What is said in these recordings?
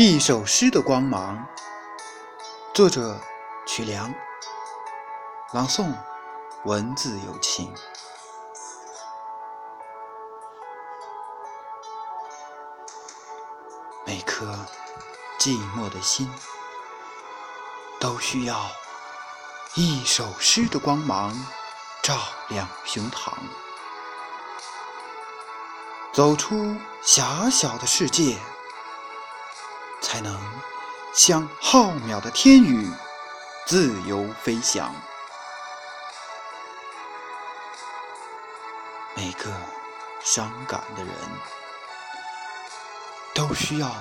一首诗的光芒，作者曲梁，朗诵文字有情。每颗寂寞的心，都需要一首诗的光芒照亮胸膛，走出狭小的世界。才能像浩渺的天宇自由飞翔。每个伤感的人，都需要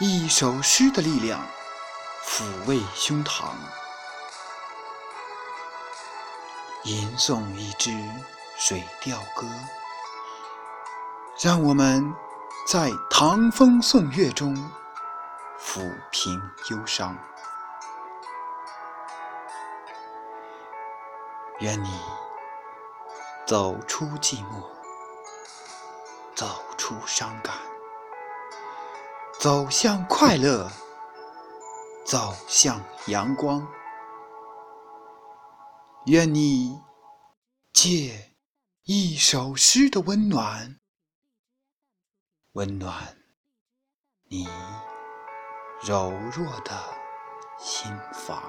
一首诗的力量抚慰胸膛，吟诵一支水调歌，让我们在唐风宋月中。抚平忧伤，愿你走出寂寞，走出伤感，走向快乐，走向阳光。愿你借一首诗的温暖，温暖你。柔弱的心房。